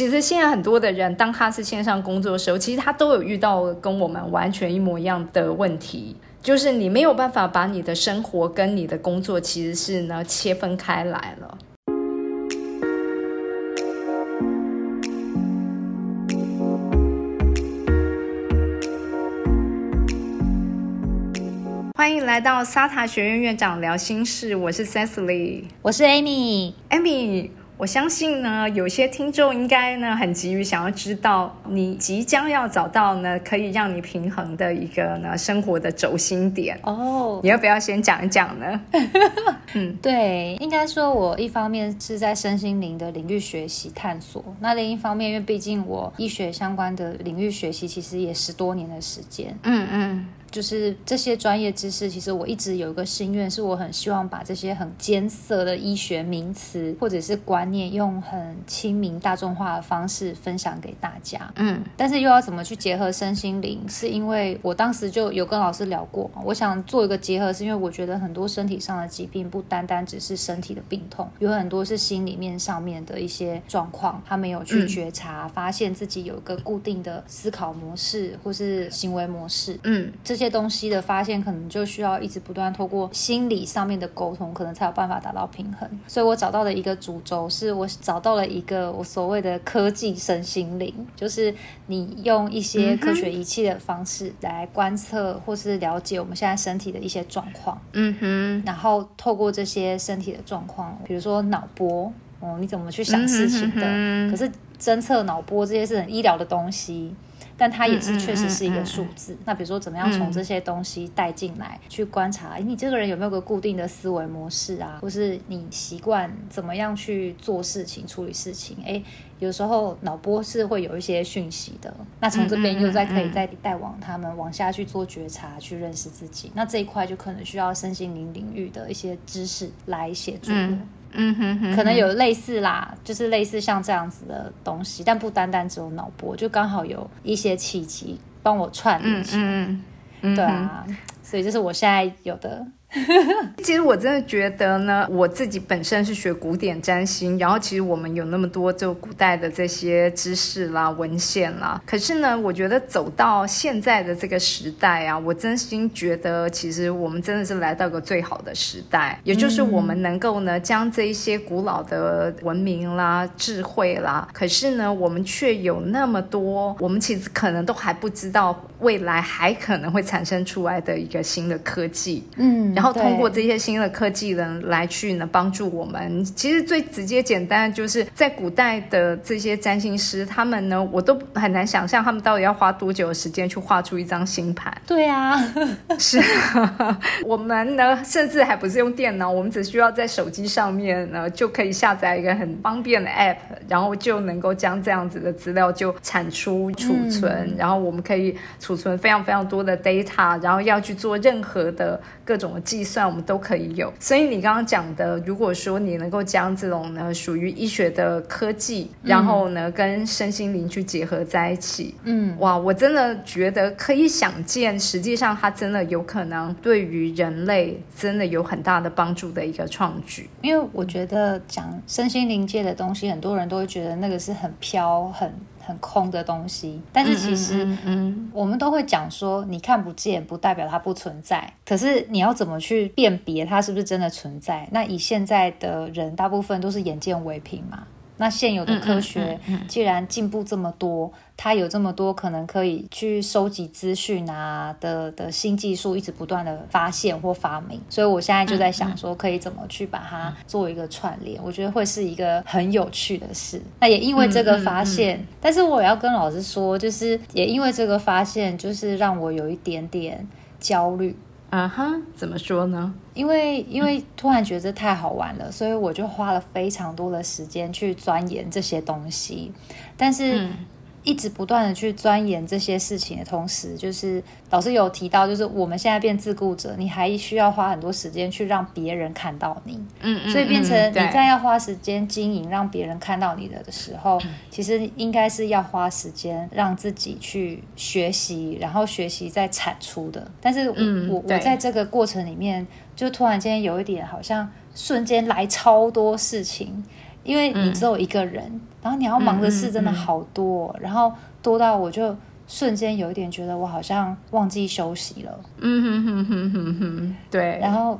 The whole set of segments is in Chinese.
其实现在很多的人，当他是线上工作的时候，其实他都有遇到跟我们完全一模一样的问题，就是你没有办法把你的生活跟你的工作其实是呢切分开来了。欢迎来到沙塔学院院长聊心事，我是 Cecily，我是 Amy。Amy，我相信呢，有些听众应该呢很急于想要知道，你即将要找到呢可以让你平衡的一个呢生活的轴心点哦。你要不要先讲一讲呢？嗯，对，应该说，我一方面是在身心灵的领域学习探索，那另一方面，因为毕竟我医学相关的领域学习，其实也十多年的时间。嗯嗯。就是这些专业知识，其实我一直有一个心愿，是我很希望把这些很艰涩的医学名词或者是观念，用很亲民大众化的方式分享给大家。嗯，但是又要怎么去结合身心灵？是因为我当时就有跟老师聊过，我想做一个结合，是因为我觉得很多身体上的疾病不单单只是身体的病痛，有很多是心里面上面的一些状况，他没有去觉察，发现自己有一个固定的思考模式或是行为模式。嗯，这。些东西的发现，可能就需要一直不断透过心理上面的沟通，可能才有办法达到平衡。所以我找到的一个主轴，是我找到了一个我所谓的科技身心灵，就是你用一些科学仪器的方式来观测或是了解我们现在身体的一些状况。嗯哼，然后透过这些身体的状况，比如说脑波，哦，你怎么去想事情的？可是侦测脑波这些是很医疗的东西。但它也是确实是一个数字。那比如说，怎么样从这些东西带进来，去观察你这个人有没有个固定的思维模式啊，或是你习惯怎么样去做事情、处理事情？哎，有时候脑波是会有一些讯息的。那从这边又再可以再带往他们往下去做觉察，去认识自己。那这一块就可能需要身心灵领域的一些知识来协助。嗯哼哼，可能有类似啦，就是类似像这样子的东西，但不单单只有脑波，就刚好有一些契机帮我串联起来，对啊，所以这是我现在有的。其实我真的觉得呢，我自己本身是学古典占星，然后其实我们有那么多就古代的这些知识啦、文献啦。可是呢，我觉得走到现在的这个时代啊，我真心觉得其实我们真的是来到个最好的时代，也就是我们能够呢将这一些古老的文明啦、智慧啦，可是呢，我们却有那么多，我们其实可能都还不知道未来还可能会产生出来的一个新的科技，嗯。然后通过这些新的科技呢，来去呢帮助我们。其实最直接简单的就是在古代的这些占星师，他们呢，我都很难想象他们到底要花多久的时间去画出一张星盘。对啊，是 我们呢，甚至还不是用电脑，我们只需要在手机上面呢就可以下载一个很方便的 App，然后就能够将这样子的资料就产出储存，然后我们可以储存非常非常多的 data，然后要去做任何的各种。计算我们都可以有，所以你刚刚讲的，如果说你能够将这种呢属于医学的科技，然后呢跟身心灵去结合在一起，嗯，哇，我真的觉得可以想见，实际上它真的有可能对于人类真的有很大的帮助的一个创举。因为我觉得讲身心灵界的东西，很多人都会觉得那个是很飘很。很空的东西，但是其实，嗯，我们都会讲说，你看不见不代表它不存在。可是你要怎么去辨别它是不是真的存在？那以现在的人，大部分都是眼见为凭嘛。那现有的科学既然进步这么多，它有这么多可能可以去收集资讯啊的的新技术，一直不断的发现或发明，所以我现在就在想说，可以怎么去把它做一个串联？我觉得会是一个很有趣的事。那也因为这个发现，但是我也要跟老师说，就是也因为这个发现，就是让我有一点点焦虑。啊哈，怎么说呢？因为因为突然觉得太好玩了，所以我就花了非常多的时间去钻研这些东西，但是。一直不断的去钻研这些事情的同时，就是老师有提到，就是我们现在变自顾者，你还需要花很多时间去让别人看到你，嗯嗯，所以变成你在要花时间经营让别人看到你的的时候，其实应该是要花时间让自己去学习，然后学习再产出的。但是，我我在这个过程里面，就突然间有一点好像瞬间来超多事情。因为你只有一个人，然后你要忙的事真的好多，然后多到我就瞬间有一点觉得我好像忘记休息了。嗯哼哼哼哼哼，对。然后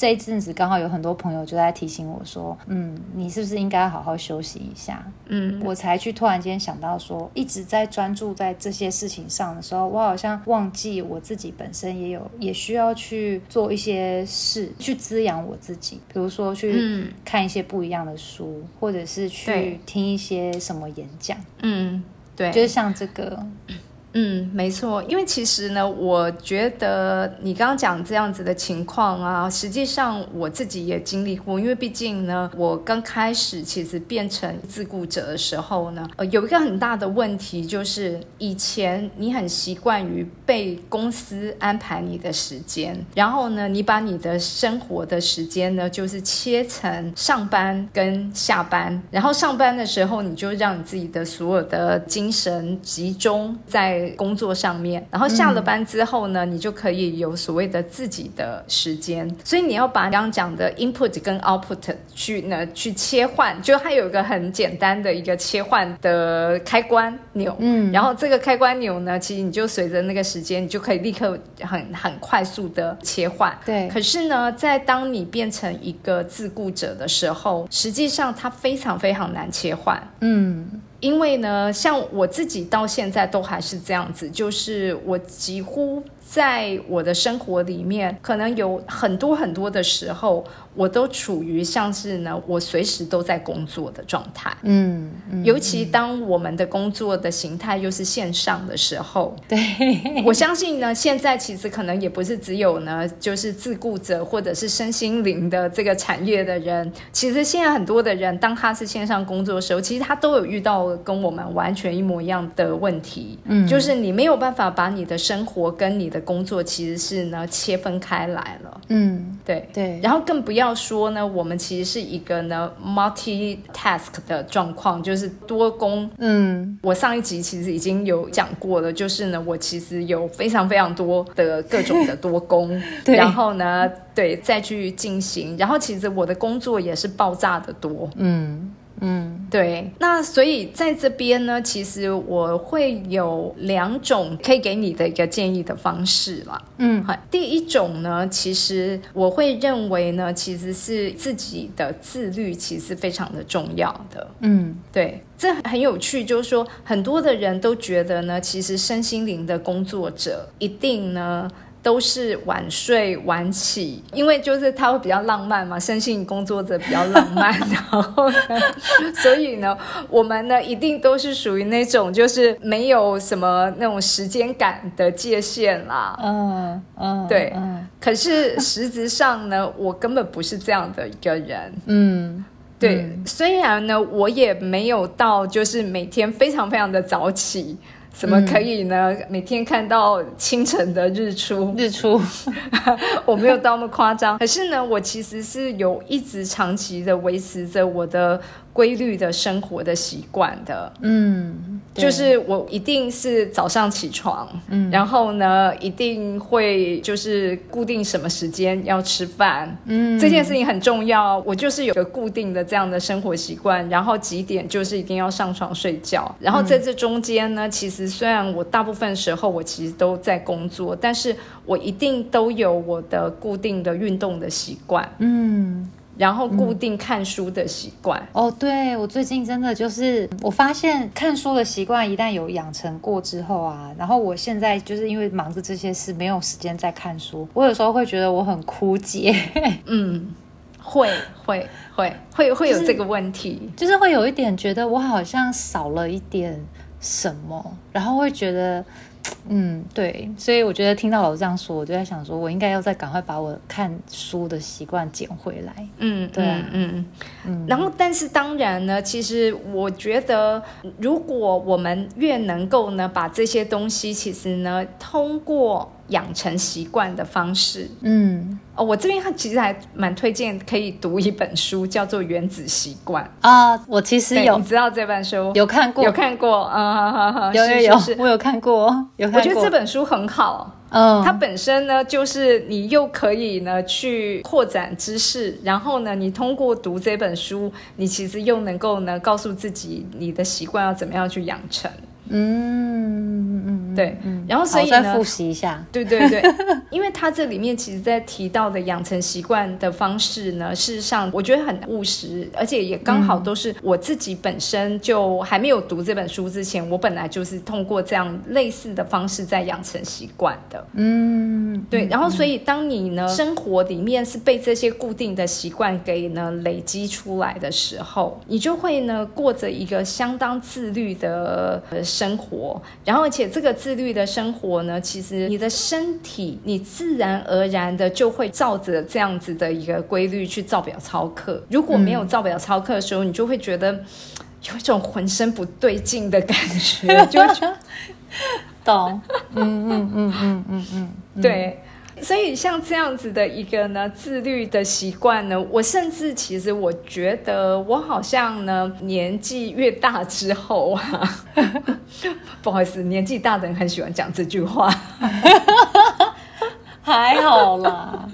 这一阵子刚好有很多朋友就在提醒我说：“嗯，你是不是应该好好休息一下？”嗯，我才去突然间想到说，一直在专注在这些事情上的时候，我好像忘记我自己本身也有也需要去做一些事，去滋养我自己，比如说去看一些不一样的书，或者是去听一些什么演讲。嗯，对，就是像这个。嗯，嗯没错，因为其实呢，我觉得你刚刚讲这样子的情况啊，实际上我自己也经历过。因为毕竟呢，我刚开始其实变成自雇者的时候呢，呃，有一个很大的问题就是，以前你很习惯于被公司安排你的时间，然后呢，你把你的生活的时间呢，就是切成上班跟下班，然后上班的时候你就让你自己的所有的精神集中在。工作上面，然后下了班之后呢，你就可以有所谓的自己的时间。所以你要把刚刚讲的 input 跟 output 去呢去切换，就它有一个很简单的一个切换的开关钮。嗯，然后这个开关钮呢，其实你就随着那个时间，你就可以立刻很很快速的切换。对。可是呢，在当你变成一个自雇者的时候，实际上它非常非常难切换。嗯。因为呢，像我自己到现在都还是这样子，就是我几乎在我的生活里面，可能有很多很多的时候。我都处于像是呢，我随时都在工作的状态。嗯，尤其当我们的工作的形态又是线上的时候，对，我相信呢，现在其实可能也不是只有呢，就是自雇者或者是身心灵的这个产业的人，其实现在很多的人，当他是线上工作的时候，其实他都有遇到跟我们完全一模一样的问题。嗯，就是你没有办法把你的生活跟你的工作其实是呢切分开来了。嗯，对对，然后更不要。要说呢，我们其实是一个呢 multi task 的状况，就是多工。嗯，我上一集其实已经有讲过了，就是呢，我其实有非常非常多的各种的多工，然后呢，对，再去进行，然后其实我的工作也是爆炸的多。嗯。嗯，对，那所以在这边呢，其实我会有两种可以给你的一个建议的方式啦。嗯，好，第一种呢，其实我会认为呢，其实是自己的自律，其实非常的重要的。嗯，对，这很有趣，就是说很多的人都觉得呢，其实身心灵的工作者一定呢。都是晚睡晚起，因为就是他会比较浪漫嘛，生性工作者比较浪漫，然后呢，所以呢，我们呢一定都是属于那种就是没有什么那种时间感的界限啦。嗯嗯，对。嗯。可是实质上呢，我根本不是这样的一个人。嗯，对。虽然呢，我也没有到就是每天非常非常的早起。怎么可以呢？每天看到清晨的日出，日出，我没有到那么夸张。可是呢，我其实是有一直长期的维持着我的。规律的生活的习惯的，嗯，就是我一定是早上起床，嗯，然后呢，一定会就是固定什么时间要吃饭，嗯，这件事情很重要。我就是有个固定的这样的生活习惯，然后几点就是一定要上床睡觉。然后在这中间呢，其实虽然我大部分时候我其实都在工作，但是我一定都有我的固定的运动的习惯，嗯。然后固定看书的习惯哦，对我最近真的就是我发现看书的习惯一旦有养成过之后啊，然后我现在就是因为忙着这些事，没有时间再看书，我有时候会觉得我很枯竭。嗯，会会会会会有这个问题，就是会有一点觉得我好像少了一点什么，然后会觉得。嗯，对，所以我觉得听到老师这样说，我就在想说，我应该要再赶快把我看书的习惯捡回来。嗯，对，嗯嗯。然后，但是当然呢，其实我觉得，如果我们越能够呢，把这些东西，其实呢，通过。养成习惯的方式，嗯，哦，我这边其实还蛮推荐可以读一本书，叫做《原子习惯》啊。我其实有，你知道这本书？有看过，有看过，啊，有有有，我有看过，我觉得这本书很好。嗯，它本身呢，就是你又可以呢去扩展知识，然后呢，你通过读这本书，你其实又能够呢告诉自己你的习惯要怎么样去养成。嗯嗯对，然后所以呢，复习一下，对对对，因为他这里面其实在提到的养成习惯的方式呢，事实上我觉得很务实，而且也刚好都是我自己本身就还没有读这本书之前，我本来就是通过这样类似的方式在养成习惯的。嗯，对，然后所以当你呢生活里面是被这些固定的习惯给呢累积出来的时候，你就会呢过着一个相当自律的。生活，然后而且这个自律的生活呢，其实你的身体，你自然而然的就会照着这样子的一个规律去照表操课。如果没有照表操课的时候，你就会觉得 有一种浑身不对劲的感觉，就觉得懂？嗯嗯嗯嗯嗯嗯，对。所以像这样子的一个呢自律的习惯呢，我甚至其实我觉得我好像呢年纪越大之后啊，不好意思，年纪大的人很喜欢讲这句话。还好啦，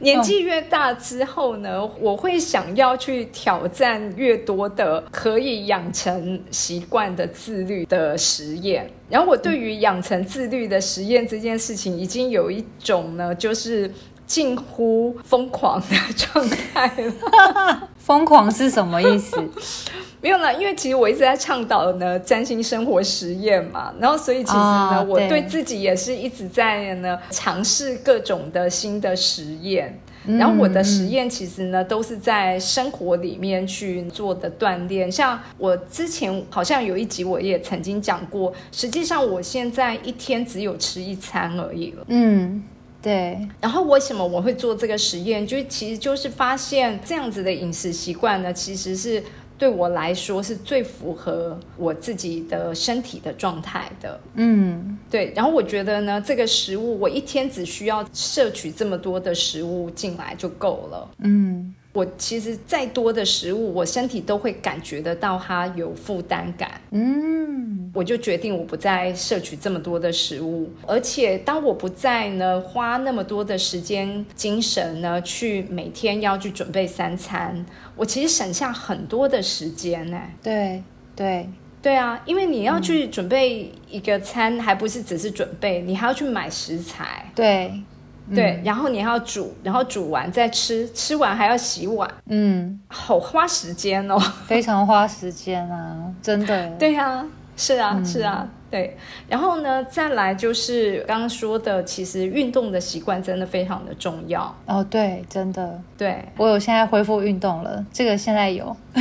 年纪越大之后呢，我会想要去挑战越多的可以养成习惯的自律的实验。然后我对于养成自律的实验这件事情，已经有一种呢，就是近乎疯狂的状态了。疯狂是什么意思？没有啦，因为其实我一直在倡导呢占星生活实验嘛，然后所以其实呢，我对自己也是一直在呢尝试各种的新的实验，然后我的实验其实呢都是在生活里面去做的锻炼。像我之前好像有一集我也曾经讲过，实际上我现在一天只有吃一餐而已了。嗯，对。然后为什么我会做这个实验？就其实就是发现这样子的饮食习惯呢，其实是。对我来说是最符合我自己的身体的状态的。嗯，对。然后我觉得呢，这个食物我一天只需要摄取这么多的食物进来就够了。嗯。我其实再多的食物，我身体都会感觉得到它有负担感。嗯，我就决定我不再摄取这么多的食物，而且当我不再呢花那么多的时间精神呢去每天要去准备三餐，我其实省下很多的时间呢。对对对啊，因为你要去准备一个餐，还不是只是准备，你还要去买食材。对。对，然后你还要煮，然后煮完再吃，吃完还要洗碗，嗯，好花时间哦，非常花时间啊，真的。对呀，是啊，是啊。对，然后呢，再来就是刚刚说的，其实运动的习惯真的非常的重要哦。对，真的，对我有现在恢复运动了，这个现在有。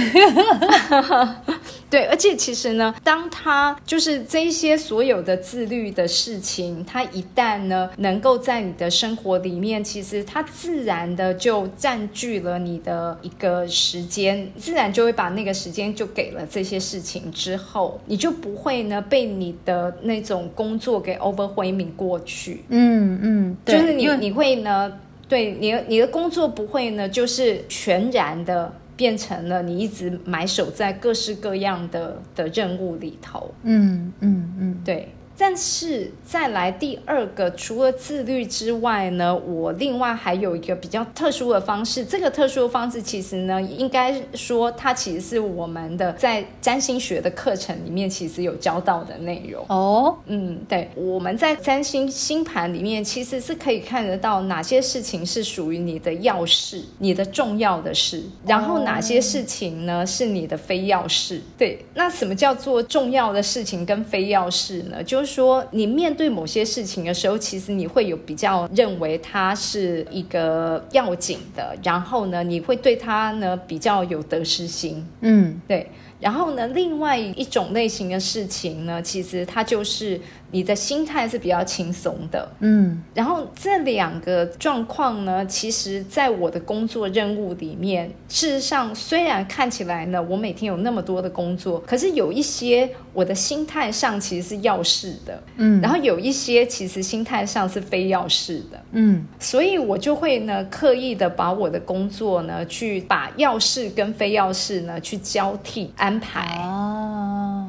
对，而且其实呢，当他就是这些所有的自律的事情，他一旦呢能够在你的生活里面，其实它自然的就占据了你的一个时间，自然就会把那个时间就给了这些事情之后，你就不会呢被你。的那种工作给 overwhelming 过去，嗯嗯，就是你你会呢，对你你的工作不会呢，就是全然的变成了你一直埋首在各式各样的的任务里头，嗯嗯嗯，对。但是再来第二个，除了自律之外呢，我另外还有一个比较特殊的方式。这个特殊的方式其实呢，应该说它其实是我们的在占星学的课程里面其实有教到的内容。哦，嗯，对，我们在占星星盘里面其实是可以看得到哪些事情是属于你的要事、你的重要的事，然后哪些事情呢是你的非要事。对，那什么叫做重要的事情跟非要事呢？就是说，你面对某些事情的时候，其实你会有比较认为它是一个要紧的，然后呢，你会对它呢比较有得失心。嗯，对。然后呢，另外一种类型的事情呢，其实它就是你的心态是比较轻松的，嗯。然后这两个状况呢，其实在我的工作任务里面，事实上虽然看起来呢，我每天有那么多的工作，可是有一些我的心态上其实是要事的，嗯。然后有一些其实心态上是非要事的，嗯。所以我就会呢，刻意的把我的工作呢，去把要事跟非要事呢，去交替安排。哦，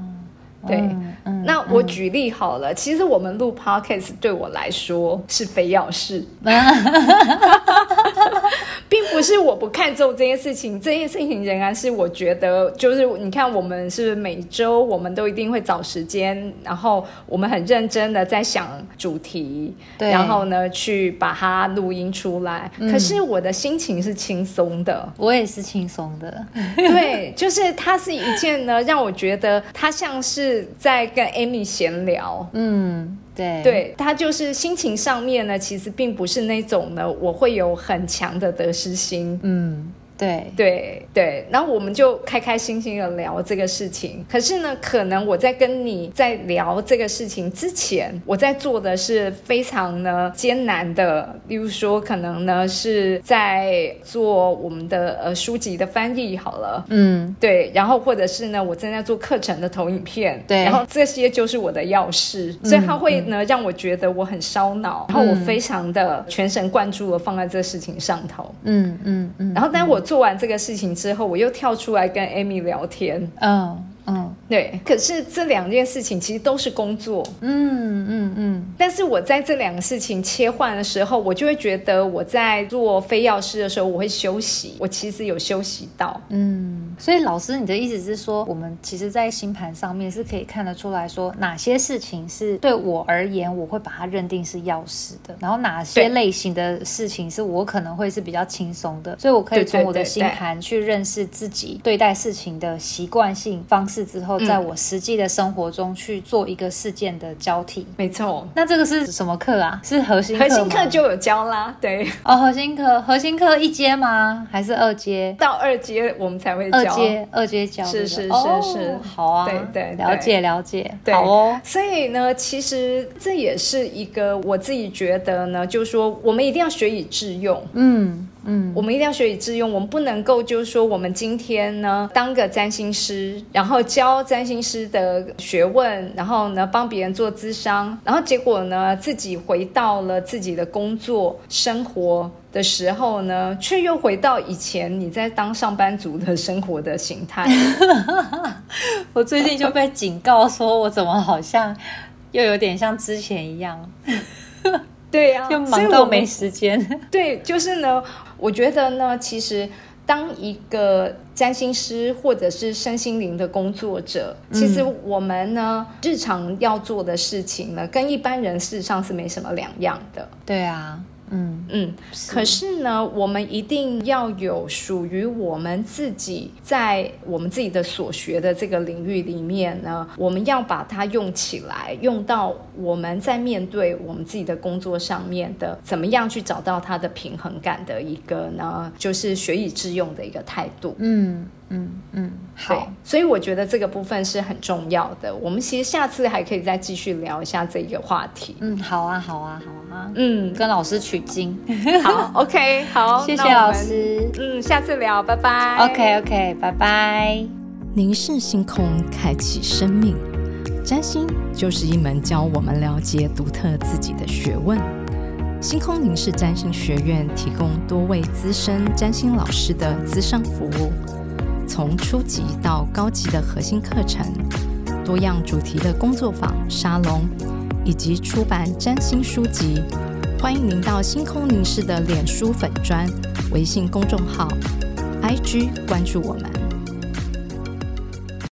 对，那我举例好了，其实我们录 podcast 对我来说是非要事，并不是我不看重这件事情，这件事情仍然是我觉得，就是你看，我们是每周我们都一定会找时间，然后我们很认真的在想主题，然后呢去把它录音出来。可是我的心情是轻松的，我也是轻松的，对，就是它是一件呢，让我觉得它像是在跟 Amy 闲聊，嗯。对，对他就是心情上面呢，其实并不是那种呢，我会有很强的得失心，嗯。对。对对，然后我们就开开心心的聊这个事情。可是呢，可能我在跟你在聊这个事情之前，我在做的是非常呢艰难的，例如说，可能呢是在做我们的呃书籍的翻译好了，嗯，对，然后或者是呢我正在做课程的投影片，对，然后这些就是我的要事，所以它会呢让我觉得我很烧脑，然后我非常的全神贯注的放在这事情上头，嗯嗯嗯，然后但我。做完这个事情之后，我又跳出来跟 Amy 聊天。嗯。嗯，对。可是这两件事情其实都是工作。嗯嗯嗯。但是我在这两个事情切换的时候，我就会觉得我在做非药师的时候，我会休息。我其实有休息到。嗯。所以老师，你的意思是说，我们其实，在星盘上面是可以看得出来说，哪些事情是对我而言，我会把它认定是钥匙的，然后哪些类型的事情是我可能会是比较轻松的。所以我可以从我的星盘去认识自己对待事情的习惯性方式。之后，在我实际的生活中去做一个事件的交替，没错。那这个是什么课啊？是核心核心课就有教啦。对哦，核心课核心课一阶吗？还是二阶？到二阶我们才会教。二阶二阶教是是是是，好啊，对对，了解了解，好哦。所以呢，其实这也是一个我自己觉得呢，就是说我们一定要学以致用。嗯。嗯，我们一定要学以致用。我们不能够就是说，我们今天呢当个占星师，然后教占星师的学问，然后呢帮别人做咨商，然后结果呢自己回到了自己的工作生活的时候呢，却又回到以前你在当上班族的生活的形态。我最近就被警告说，我怎么好像又有点像之前一样。对呀，就忙到没时间。对，就是呢。我觉得呢，其实当一个占星师或者是身心灵的工作者，其实我们呢日常要做的事情呢，跟一般人事实上是没什么两样的。对啊。嗯嗯，可是呢，我们一定要有属于我们自己在我们自己的所学的这个领域里面呢，我们要把它用起来，用到我们在面对我们自己的工作上面的，怎么样去找到它的平衡感的一个呢？就是学以致用的一个态度。嗯。嗯嗯，好，所以我觉得这个部分是很重要的。我们其实下次还可以再继续聊一下这个话题。嗯，好啊，好啊，好啊。嗯，跟老师取经。好，OK，好，谢谢老师。嗯，下次聊，拜拜。OK，OK，拜拜。凝视星空，开启生命。占星就是一门教我们了解独特自己的学问。星空凝视占星学院提供多位资深占星老师的资商服务。从初级到高级的核心课程，多样主题的工作坊、沙龙，以及出版占星书籍，欢迎您到星空凝视的脸书粉砖、微信公众号、IG 关注我们。